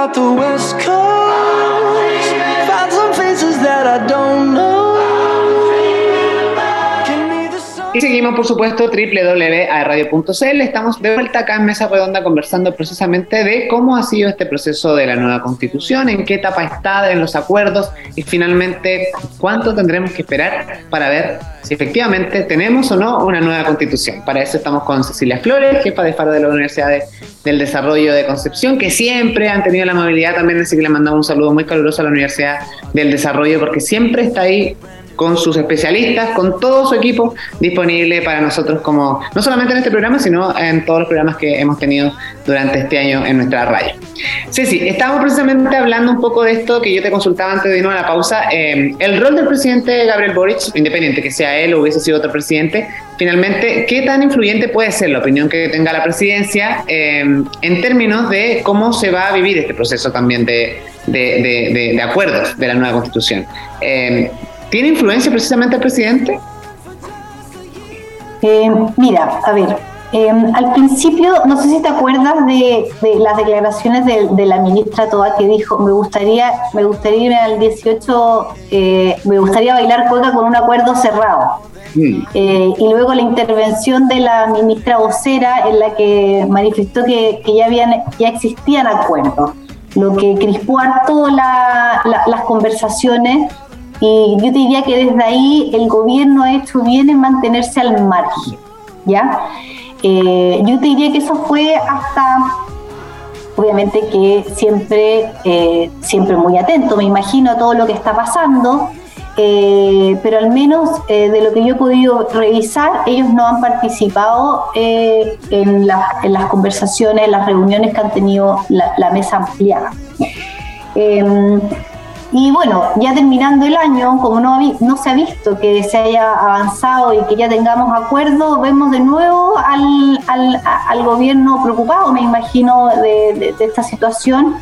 out the west coast. Por supuesto, www.radio.cl. Estamos de vuelta acá en Mesa Redonda conversando precisamente de cómo ha sido este proceso de la nueva constitución, en qué etapa está en los acuerdos y finalmente cuánto tendremos que esperar para ver si efectivamente tenemos o no una nueva constitución. Para eso estamos con Cecilia Flores, jefa de FARO de la Universidad del Desarrollo de Concepción, que siempre han tenido la amabilidad también, así que le mandamos un saludo muy caluroso a la Universidad del Desarrollo, porque siempre está ahí con sus especialistas, con todo su equipo disponible para nosotros como, no solamente en este programa, sino en todos los programas que hemos tenido durante este año en nuestra radio. Ceci, estamos precisamente hablando un poco de esto que yo te consultaba antes de irnos a la pausa. Eh, el rol del presidente Gabriel Boric, independiente que sea él o hubiese sido otro presidente, finalmente, ¿qué tan influyente puede ser la opinión que tenga la presidencia eh, en términos de cómo se va a vivir este proceso también de, de, acuerdos de la nueva constitución? Eh, ¿Tiene influencia precisamente el presidente? Eh, mira, a ver, em, al principio, no sé si te acuerdas de, las declaraciones de, la ministra Toa que dijo, me gustaría, me gustaría irme al 18, eh, me gustaría bailar cueca con un acuerdo cerrado. Mm. Eh, y luego la intervención de la ministra vocera en la que manifestó que, ya, habían, ya existían acuerdos, lo que crispó harto las conversaciones y yo te diría que desde ahí el gobierno ha hecho bien en mantenerse al margen, ¿ya? Eh, yo te diría que eso fue hasta, obviamente que siempre, eh, siempre muy atento, me imagino a todo lo que está pasando, eh, pero al menos de lo que yo he podido revisar, ellos no han participado en, en, las conversaciones, en las reuniones que han tenido la, la mesa ampliada. Y bueno, ya terminando el año, como no, no se ha visto que se haya avanzado y que ya tengamos acuerdo, vemos de nuevo al, al, gobierno preocupado, me imagino, de, esta situación.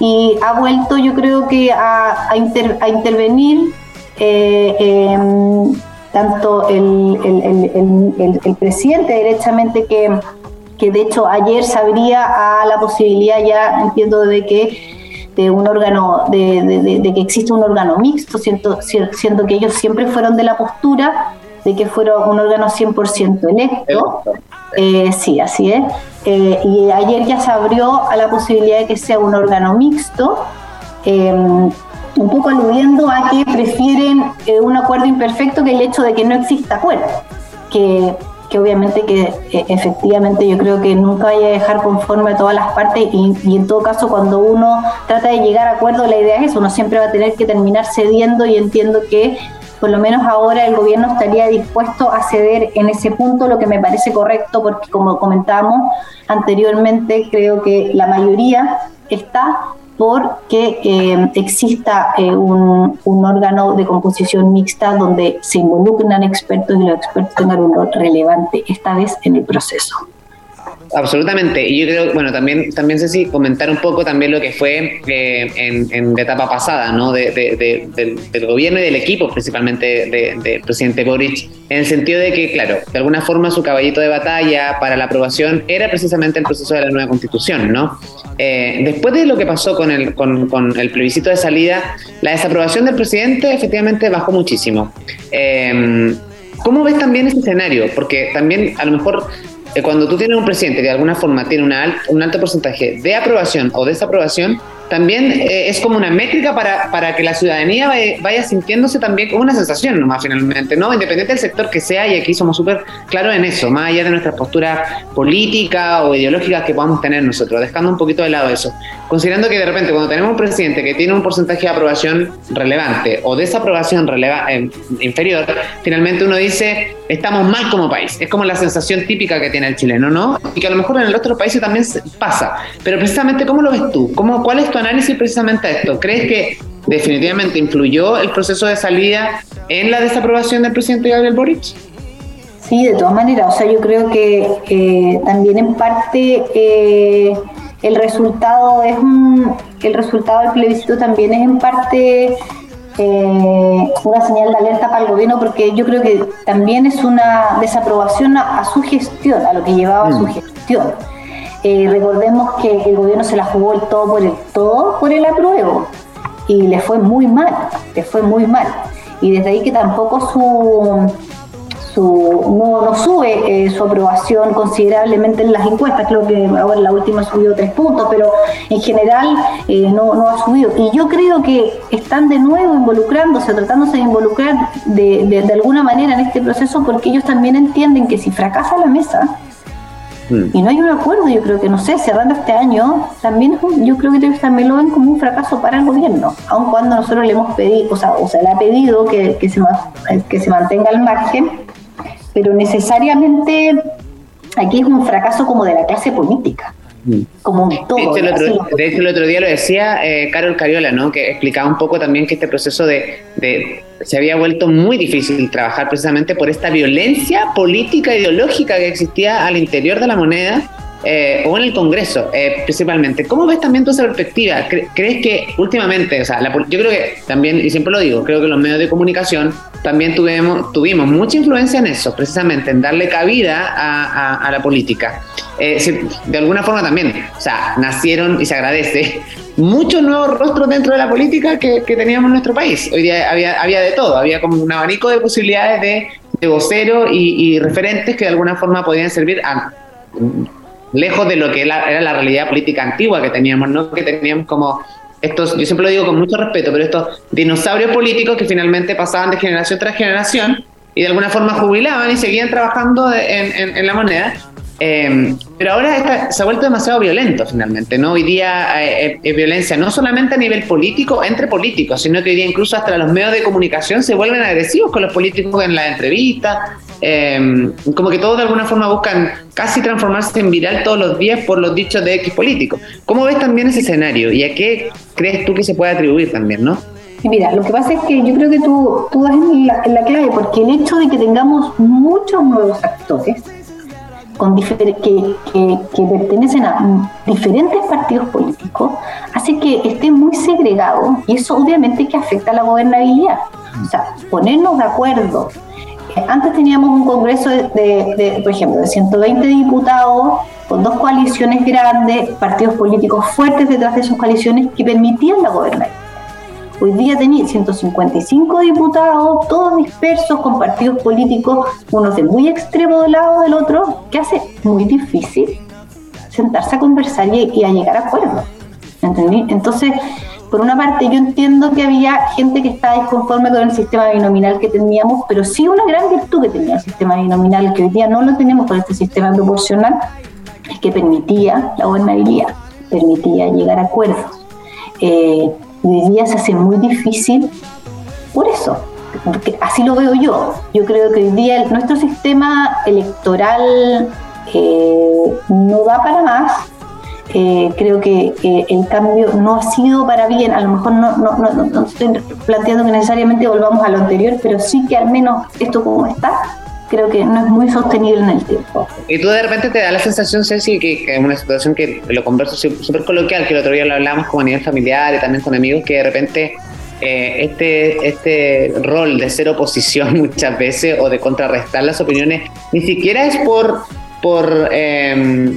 Y ha vuelto yo creo que a, a, intervenir eh, em, tanto el, el, el, presidente directamente que, que de hecho ayer se abría a la posibilidad ya, entiendo, de que de un órgano, de, que existe un órgano mixto, siendo, siendo que ellos siempre fueron de la postura de que fuera un órgano 100% electo. Eh, sí, así es. Eh, y ayer ya se abrió a la posibilidad de que sea un órgano mixto, eh, un poco aludiendo a que prefieren un acuerdo imperfecto que el hecho de que no exista acuerdo, que que obviamente que eh, efectivamente yo creo que nunca vaya a dejar conforme a todas las partes y, en todo caso cuando uno trata de llegar a acuerdo la idea es eso, uno siempre va a tener que terminar cediendo y entiendo que por lo menos ahora el gobierno estaría dispuesto a ceder en ese punto, lo que me parece correcto porque como comentábamos anteriormente creo que la mayoría está porque eh, exista eh, un, un, órgano de composición mixta donde se involucran expertos y los expertos tengan un rol relevante, esta vez en el proceso. Absolutamente. Y yo creo, bueno, también, también sé si comentar un poco también lo que fue eh, en, la etapa pasada, ¿no? De, del, gobierno y del equipo, principalmente del presidente Boric, en el sentido de que, claro, de alguna forma su caballito de batalla para la aprobación era precisamente el proceso de la nueva constitución, ¿no? Eh, después de lo que pasó con el, con, con, el plebiscito de salida, la desaprobación del presidente efectivamente bajó muchísimo. Eh, ¿Cómo ves también ese escenario? Porque también a lo mejor cuando tú tienes un presidente de alguna forma tiene un alto porcentaje de aprobación o desaprobación, también eh, es como una métrica para, para que la ciudadanía vaya, sintiéndose también como una sensación nomás finalmente, ¿no? Independiente del sector que sea, y aquí somos súper claros en eso, más allá de nuestra postura política o ideológica que podamos tener nosotros, dejando un poquito de lado eso. Considerando que de repente cuando tenemos un presidente que tiene un porcentaje de aprobación relevante o desaprobación releva eh, inferior, finalmente uno dice, estamos mal como país. Es como la sensación típica que tiene el chileno, ¿no? Y que a lo mejor en el otro país también pasa. Pero precisamente, ¿cómo lo ves tú? ¿Cómo, ¿Cuál es tu análisis precisamente a esto? ¿Crees que definitivamente influyó el proceso de salida en la desaprobación del presidente Gabriel Boric? Sí, de todas maneras. O sea, yo creo que también en parte eh, el resultado es un, el resultado del plebiscito también es en parte eh, una señal de alerta para el gobierno porque yo creo que también es una desaprobación a, su gestión, a lo que llevaba su mm. gestión. Eh, recordemos que el gobierno se la jugó todo por el todo por el apruebo y le fue muy mal, le fue muy mal. Y desde ahí que tampoco su, su no, sube eh, su aprobación considerablemente en las encuestas, creo que ahora la última subió tres puntos, pero en general eh, no, no, ha subido. Y yo creo que están de nuevo involucrándose, tratándose de involucrar de, de, de alguna manera en este proceso porque ellos también entienden que si fracasa la mesa, Mm. Y no hay un acuerdo, yo creo que, no sé, cerrando este año, también yo creo que también lo ven como un fracaso para el gobierno, aun cuando nosotros le hemos pedido, o sea, o sea le ha pedido que, que, se, que se mantenga al margen, pero necesariamente aquí es un fracaso como de la clase política. Como todo. De hecho, el otro, de hecho, el otro día lo decía eh, Carol Cariola, ¿no? que explicaba un poco también que este proceso de, de se había vuelto muy difícil trabajar precisamente por esta violencia política ideológica que existía al interior de la moneda eh, o en el Congreso eh, principalmente. ¿Cómo ves también tu esa perspectiva? ¿Crees que últimamente, o sea, yo creo que también, y siempre lo digo, creo que los medios de comunicación también tuvimos, tuvimos mucha influencia en eso, precisamente en darle cabida a, la política. Eh, de alguna forma también, o sea, nacieron y se agradece muchos nuevos rostros dentro de la política que, teníamos en nuestro país. Hoy día había, había de todo, había como un abanico de posibilidades de, de voceros y, referentes que de alguna forma podían servir a lejos de lo que era la realidad política antigua que teníamos, ¿no? Que teníamos como estos, yo siempre lo digo con mucho respeto, pero estos dinosaurios políticos que finalmente pasaban de generación tras generación y de alguna forma jubilaban y seguían trabajando en la moneda, Em, pero ahora se ha vuelto demasiado violento finalmente, ¿no? Hoy día eh, es violencia no solamente a nivel político, entre políticos, sino que hoy día incluso hasta los medios de comunicación se vuelven agresivos con los políticos en las entrevistas, em, como que todos de alguna forma buscan casi transformarse en viral todos los días por los dichos de X políticos. ¿Cómo ves también ese escenario y a qué crees tú que se puede atribuir también, no? Mira, lo que pasa es que yo creo que tú, tú das en la, en la clave, porque el hecho de que tengamos muchos nuevos actores, con que, que, pertenecen a diferentes partidos políticos, hace que esté muy segregado y eso obviamente que afecta a la gobernabilidad. O sea, ponernos de acuerdo. Antes teníamos un Congreso de, por ejemplo, de 120 diputados con dos coaliciones grandes, partidos políticos fuertes detrás de esas coaliciones que permitían la gobernabilidad. Hoy día tenía 155 diputados, todos dispersos con partidos políticos, unos de muy extremo del lado del otro, que hace muy difícil sentarse a conversar y, a llegar a acuerdos. Entonces, por una parte, yo entiendo que había gente que estaba disconforme con el sistema binominal que teníamos, pero sí una gran virtud que tenía el sistema binominal, que hoy día no lo tenemos con este sistema proporcional, es que permitía la gobernabilidad, permitía llegar a acuerdos. Eh, hoy día se hace muy difícil por eso, porque así lo veo yo. Yo creo que hoy día nuestro sistema electoral eh, no da para más. Eh, creo que el cambio no ha sido para bien. A lo mejor no, no, no, no, estoy planteando que necesariamente volvamos a lo anterior, pero sí que al menos esto como está, creo que no es muy sostenible en el tiempo. Y tú de repente te da la sensación, Ceci, que, que es una situación que lo converso súper coloquial, que el otro día lo hablamos como a nivel familiar y también con amigos, que de repente eh, este, este rol de ser oposición muchas veces o de contrarrestar las opiniones, ni siquiera es por, por eh,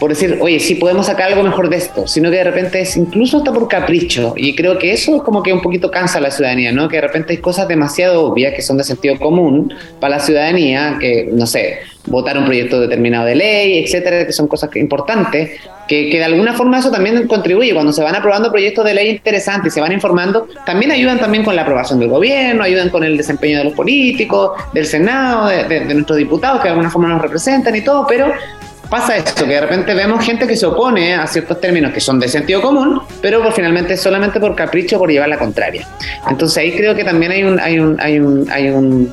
por decir, oye, sí podemos sacar algo mejor de esto, sino que de repente es incluso hasta por capricho. Y creo que eso es como que un poquito cansa a la ciudadanía, ¿no? Que de repente hay cosas demasiado obvias que son de sentido común para la ciudadanía, que, no sé, votar un proyecto determinado de ley, etcétera, que son cosas importantes, que, que, de alguna forma eso también contribuye. Cuando se van aprobando proyectos de ley interesantes y se van informando, también ayudan también con la aprobación del gobierno, ayudan con el desempeño de los políticos, del Senado, de, de nuestros diputados que de alguna forma nos representan y todo, pero pasa esto, que de repente vemos gente que se opone a ciertos términos que son de sentido común, pero por, finalmente solamente por capricho, por llevar la contraria. Entonces ahí creo que también hay un, hay un, hay un, hay un,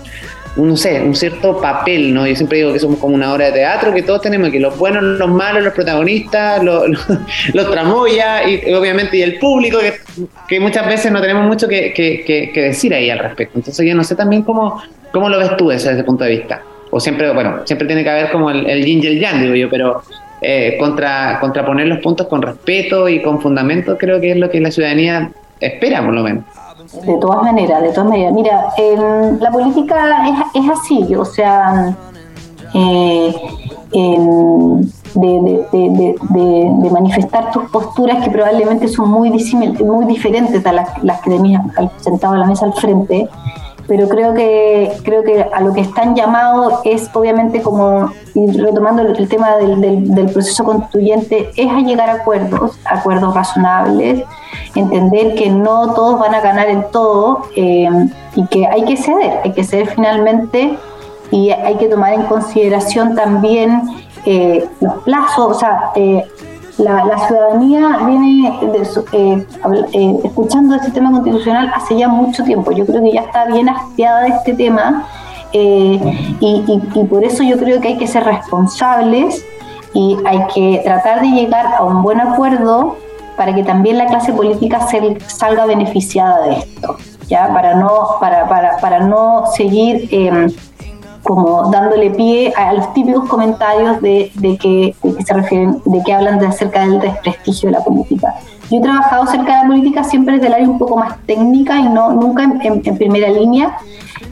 no sé, un cierto papel, ¿no? Yo siempre digo que somos como una obra de teatro, que todos tenemos aquí, los buenos, los malos, los protagonistas, los, los, tramoyas y obviamente y el público, que, muchas veces no tenemos mucho que, que, que, decir ahí al respecto. Entonces yo no sé también cómo, cómo lo ves tú desde ese punto de vista o siempre, bueno, siempre tiene que haber como el, el yin y el yang, digo yo, pero eh, contra, contraponer los puntos con respeto y con fundamento creo que es lo que la ciudadanía espera, por lo menos. De todas maneras, de todas maneras. Mira, la política es, es, así, o sea, eh, de, manifestar tus posturas que probablemente son muy, muy diferentes a las, las que tenías sentado a la mesa al frente pero creo que creo que a lo que están llamados es obviamente como retomando el, tema del, proceso constituyente es a llegar a acuerdos acuerdos razonables entender que no todos van a ganar en todo eh, y que hay que ceder hay que ceder finalmente y hay que tomar en consideración también eh, los plazos o sea eh, la, ciudadanía viene eh, eh, escuchando este tema constitucional hace ya mucho tiempo. Yo creo que ya está bien hastiada de este tema eh, y, por eso yo creo que hay que ser responsables y hay que tratar de llegar a un buen acuerdo para que también la clase política salga beneficiada de esto, ya para no para, para, para no seguir como dándole pie a los típicos comentarios de, que, se refieren, de que hablan de acerca del desprestigio de la política. Yo he trabajado cerca de la política siempre desde el área un poco más técnica y no nunca en, primera línea.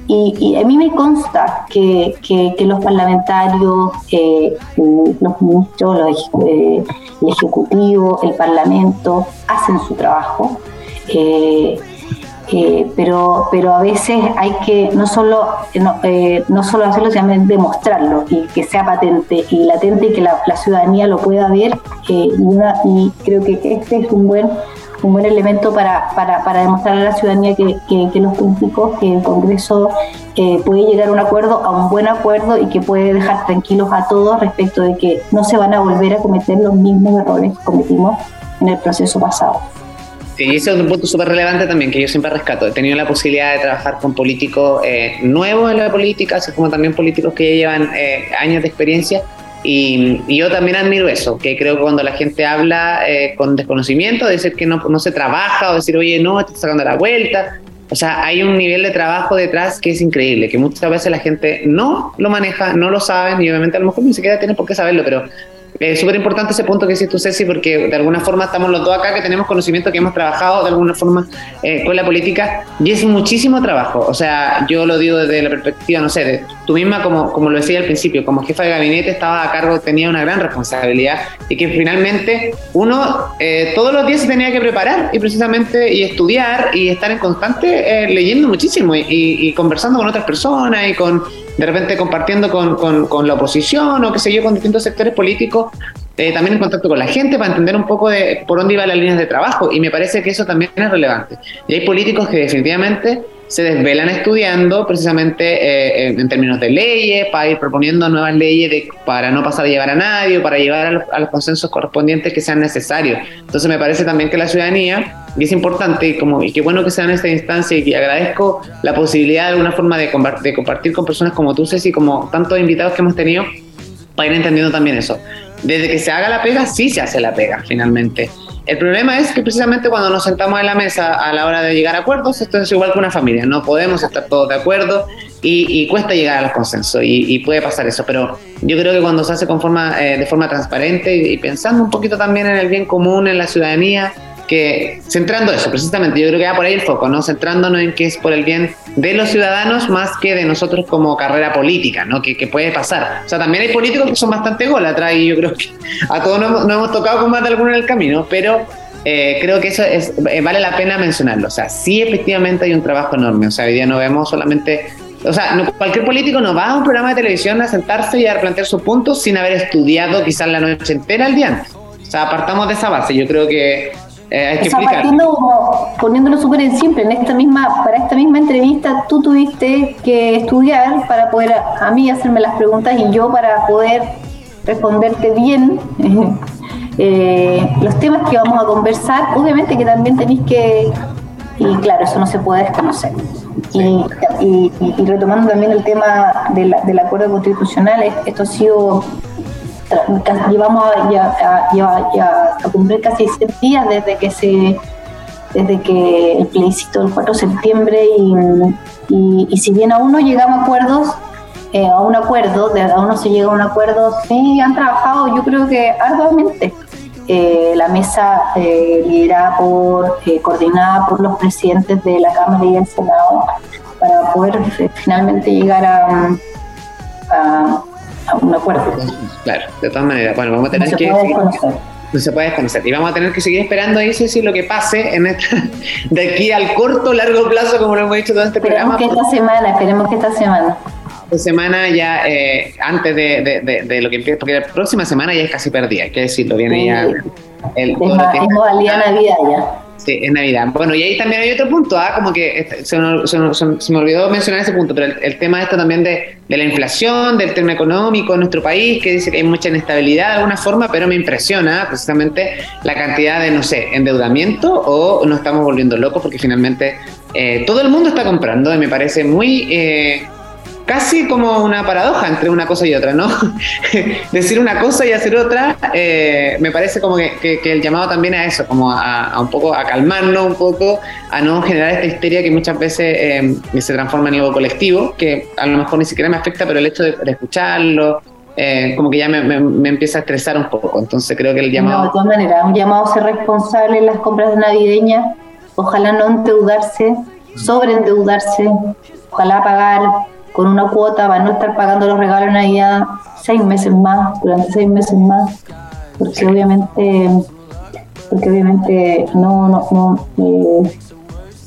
Y, a mí me consta que, los parlamentarios, eh, los ministros, eh, el Ejecutivo, el Parlamento hacen su trabajo. Eh, eh, pero, pero a veces hay que no solo, eh, no, eh, no solo hacerlo, sino demostrarlo y que sea patente y latente y que la, ciudadanía lo pueda ver. y, una, y creo que este es un buen un buen elemento para, para, para demostrar a la ciudadanía que, los políticos, que el Congreso puede llegar a un acuerdo, a un buen acuerdo y que puede dejar tranquilos a todos respecto de que no se van a volver a cometer los mismos errores que cometimos en el proceso pasado. Sí, ese es un punto súper relevante también que yo siempre rescato. He tenido la posibilidad de trabajar con políticos eh, nuevos en la política, así como también políticos que ya llevan eh, años de experiencia. Y, yo también admiro eso, que creo que cuando la gente habla eh, con desconocimiento, decir que no, no se trabaja o decir, oye, no, estás sacando la vuelta. O sea, hay un nivel de trabajo detrás que es increíble, que muchas veces la gente no lo maneja, no lo sabe, y obviamente a lo mejor ni siquiera tiene por qué saberlo, pero es súper importante ese punto que dices tú, Ceci, porque de alguna forma estamos los dos acá que tenemos conocimiento, que hemos trabajado de alguna forma eh, con la política y es muchísimo trabajo. O sea, yo lo digo desde la perspectiva, no sé, de tú misma, como, como lo decía al principio, como jefa de gabinete estaba a cargo, tenía una gran responsabilidad y que finalmente uno eh, todos los días se tenía que preparar y precisamente y estudiar y estar en constante eh, leyendo muchísimo y conversando con otras personas y con de repente compartiendo con, con, la oposición o qué sé yo, con distintos sectores políticos, eh, también en contacto con la gente para entender un poco de por dónde iban las líneas de trabajo. Y me parece que eso también es relevante. Y hay políticos que definitivamente se desvelan estudiando precisamente eh, en términos de leyes, para ir proponiendo nuevas leyes para no pasar a llevar a nadie, para llegar a los, consensos correspondientes que sean necesarios. Entonces me parece también que la ciudadanía, y es importante, y, como, y qué bueno que sea en esta instancia, y agradezco la posibilidad de alguna forma de, de compartir con personas como tú, Ceci, como tantos invitados que hemos tenido, para ir entendiendo también eso. Desde que se haga la pega, sí se hace la pega, finalmente. El problema es que precisamente cuando nos sentamos en la mesa a la hora de llegar a acuerdos, esto es igual que una familia, no podemos estar todos de acuerdo y, cuesta llegar a los consensos y, puede pasar eso, pero yo creo que cuando se hace con forma, eh, de forma transparente y, pensando un poquito también en el bien común, en la ciudadanía, que centrando eso, precisamente, yo creo que va por ahí el foco, ¿no? Centrándonos en que es por el bien de los ciudadanos más que de nosotros como carrera política, ¿no? Que, puede pasar. O sea, también hay políticos que son bastante atrás y yo creo que a todos nos, hemos tocado con más de alguno en el camino, pero eh, creo que eso es, eh, vale la pena mencionarlo. O sea, sí efectivamente hay un trabajo enorme. O sea, hoy día no vemos solamente... O sea, cualquier político no va a un programa de televisión a sentarse y a plantear sus puntos sin haber estudiado quizás la noche entera el día antes. O sea, apartamos de esa base. Yo creo que eh, o sea, partiendo poniéndolo súper en simple, en esta misma, para esta misma entrevista tú tuviste que estudiar para poder a, mí hacerme las preguntas y yo para poder responderte bien eh, los temas que vamos a conversar. Obviamente que también tenéis que, y claro, eso no se puede desconocer. Y, retomando también el tema del acuerdo constitucional, esto ha sido llevamos ya, a cumplir casi 100 días desde que se desde que el plebiscito del 4 de septiembre y, y, si bien aún no llegamos a acuerdos, eh, a un acuerdo, de, aún no se llega a un acuerdo, sí han trabajado yo creo que arduamente. Eh, la mesa eh, liderada por, coordinada por los presidentes de la Cámara y del Senado para poder finalmente llegar a, a a un acuerdo. Claro, de todas maneras. Bueno, vamos a tener no se que. No se puede desconocer. Y vamos a tener que seguir esperando ahí, si lo que pase en esta, de aquí al corto, largo plazo, como lo hemos dicho todo este esperemos programa. Que esta semana, esperemos que esta semana. Esta semana ya, eh, antes de, de, de, de, lo que empieza, porque la próxima semana ya es casi perdida, hay que decirlo, viene Sí. ya. El, Es, ma- es modalidad Navidad ya. Sí, es Navidad. Bueno, y ahí también hay otro punto, ¿ah? como que este, se, se se me olvidó mencionar ese punto, pero el, el tema esto también de, de la inflación, del tema económico en nuestro país, que dice que hay mucha inestabilidad de alguna forma, pero me impresiona precisamente la cantidad de, no sé, endeudamiento o nos estamos volviendo locos porque finalmente eh, todo el mundo está comprando y me parece muy... eh, casi como una paradoja entre una cosa y otra, ¿no? Decir una cosa y hacer otra, eh, me parece como que, el llamado también a eso, como a, un poco a calmarnos un poco, a no generar esta histeria que muchas veces eh, se transforma en algo colectivo, que a lo mejor ni siquiera me afecta, pero el hecho de, escucharlo, eh, como que ya me, me- empieza a estresar un poco. Entonces creo que el No, de llamado... todas maneras, un llamado a ser responsable en las compras navideñas, ojalá no endeudarse, sobreendeudarse, ojalá pagar con una cuota para no estar pagando los regalos de Navidad seis meses más, durante seis meses más, porque obviamente, porque obviamente no, no, no eh,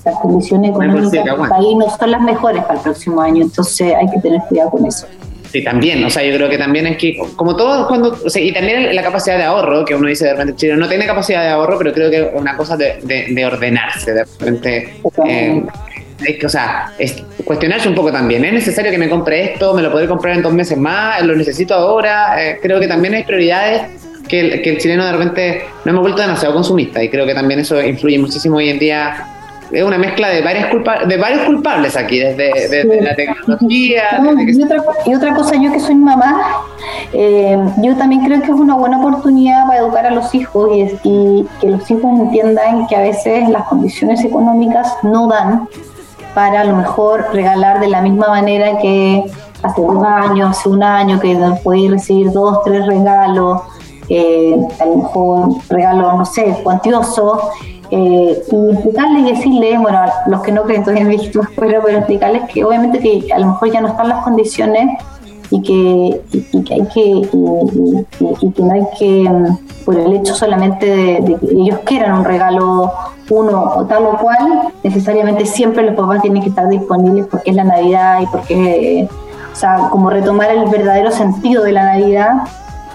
las condiciones económicas del país no son las mejores para el próximo año, entonces hay que tener cuidado con eso. Sí, también, o sea, yo creo que también es que, como todo, cuando, o sea, y también la capacidad de ahorro, que uno dice de repente, Chile no tiene capacidad de ahorro, pero creo que es una cosa de, de- de ordenarse, de repente, eh, es que, o sea, es cuestionarse un poco también, ¿es necesario que me compre esto? ¿Me lo podré comprar en dos meses más? ¿Lo necesito ahora? Eh, creo que también hay prioridades que el, que el chileno de repente no hemos vuelto demasiado consumista y creo que también eso influye muchísimo hoy en día. Es una mezcla de, varias culpa de varios culpables aquí, desde, la tecnología, No, desde que y, otra, y otra cosa, yo que soy mamá, eh, yo también creo que es una buena oportunidad para educar a los hijos y, y que los hijos entiendan que a veces las condiciones económicas no dan para a lo mejor regalar de la misma manera que hace dos años, hace un año, que podéis recibir dos, tres regalos, eh, a lo mejor regalos, no sé, cuantiosos, eh, y explicarles y decirles, bueno, a los que no creen todavía en escuela, pero explicarles que obviamente que a lo mejor ya no están las condiciones y que, y, y que hay que, y, y- que no hay que, mm, por el hecho solamente de, de que ellos quieran un regalo uno o tal o cual, necesariamente siempre los papás tienen que estar disponibles porque es la Navidad y porque, o sea, como retomar el verdadero sentido de la Navidad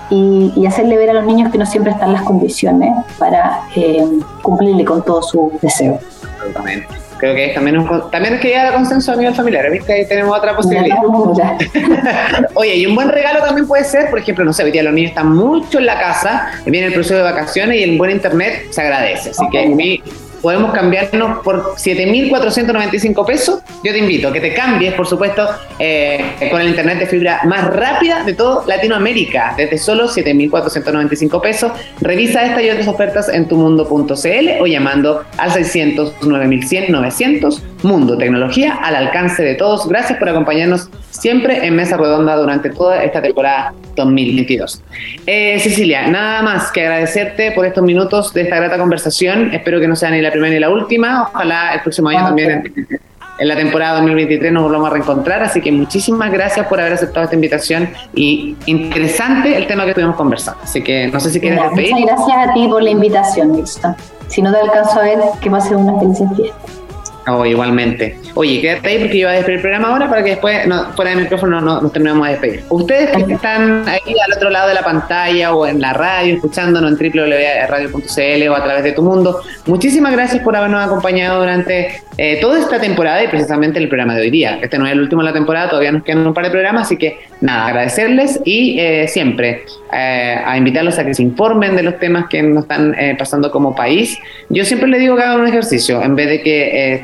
y, hacerle ver a los niños que no siempre están las condiciones para eh, cumplirle con todos sus deseos. Absolutamente. Creo que es también, un, también es que llegar a consenso a nivel familiar, ¿viste? Ahí tenemos otra posibilidad. Oye, y un buen regalo también puede ser, por ejemplo, no sé, hoy día los niños están mucho en la casa, viene el proceso de vacaciones y el buen internet se agradece. Así que mi- podemos cambiarnos por 7.495 pesos. Yo te invito a que te cambies, por supuesto, eh, con el internet de fibra más rápida de todo Latinoamérica, desde solo 7.495 pesos. Revisa esta y otras ofertas en tumundo.cl o llamando al 600 9100 900 Mundo Tecnología al alcance de todos. Gracias por acompañarnos siempre en Mesa Redonda durante toda esta temporada 2022. Eh, Cecilia, nada más que agradecerte por estos minutos de esta grata conversación. Espero que no sea ni la primera ni la última. Ojalá el próximo año también en, en la temporada 2023 nos volvamos a reencontrar. Así que muchísimas gracias por haber aceptado esta invitación y interesante el tema que estuvimos conversando. Así que no sé si quieres muchas gracias a ti por la invitación, listo. Si no te alcanzo a ver, que pases una feliz fiesta. Oh, igualmente. Oye, quédate ahí porque yo voy a despedir el programa ahora para que después, no, fuera de micrófono, no, nos terminemos de despedir. Ustedes que están ahí al otro lado de la pantalla o en la radio, escuchándonos en www.radio.cl o a través de tu mundo, muchísimas gracias por habernos acompañado durante eh, toda esta temporada y precisamente el programa de hoy día. Este no es el último de la temporada, todavía nos quedan un par de programas, así que nada, agradecerles y eh, siempre eh, a invitarlos a que se informen de los temas que nos están eh, pasando como país. Yo siempre les digo que hagan un ejercicio, en vez de que eh,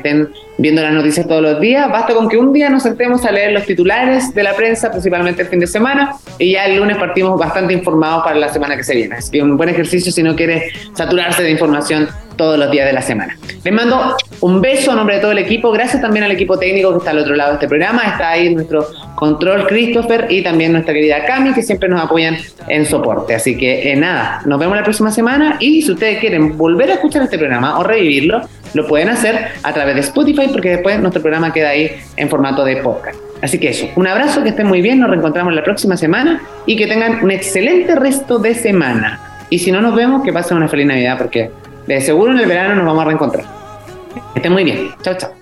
viendo las noticias todos los días, basta con que un día nos sentemos a leer los titulares de la prensa, principalmente el fin de semana, y ya el lunes partimos bastante informados para la semana que se viene. Así que un buen ejercicio si no quiere saturarse de información todos los días de la semana. Les mando un beso a nombre de todo el equipo. Gracias también al equipo técnico que está al otro lado de este programa. Está ahí nuestro control Christopher y también nuestra querida Cami que siempre nos apoyan en soporte. Así que eh, nada, nos vemos la próxima semana y si ustedes quieren volver a escuchar este programa o revivirlo, lo pueden hacer a través de Spotify porque después nuestro programa queda ahí en formato de podcast. Así que eso, un abrazo, que estén muy bien, nos reencontramos la próxima semana y que tengan un excelente resto de semana. Y si no nos vemos, que pasen una feliz Navidad, porque de seguro en el verano nos vamos a reencontrar. Que estén muy bien. Chao, chao.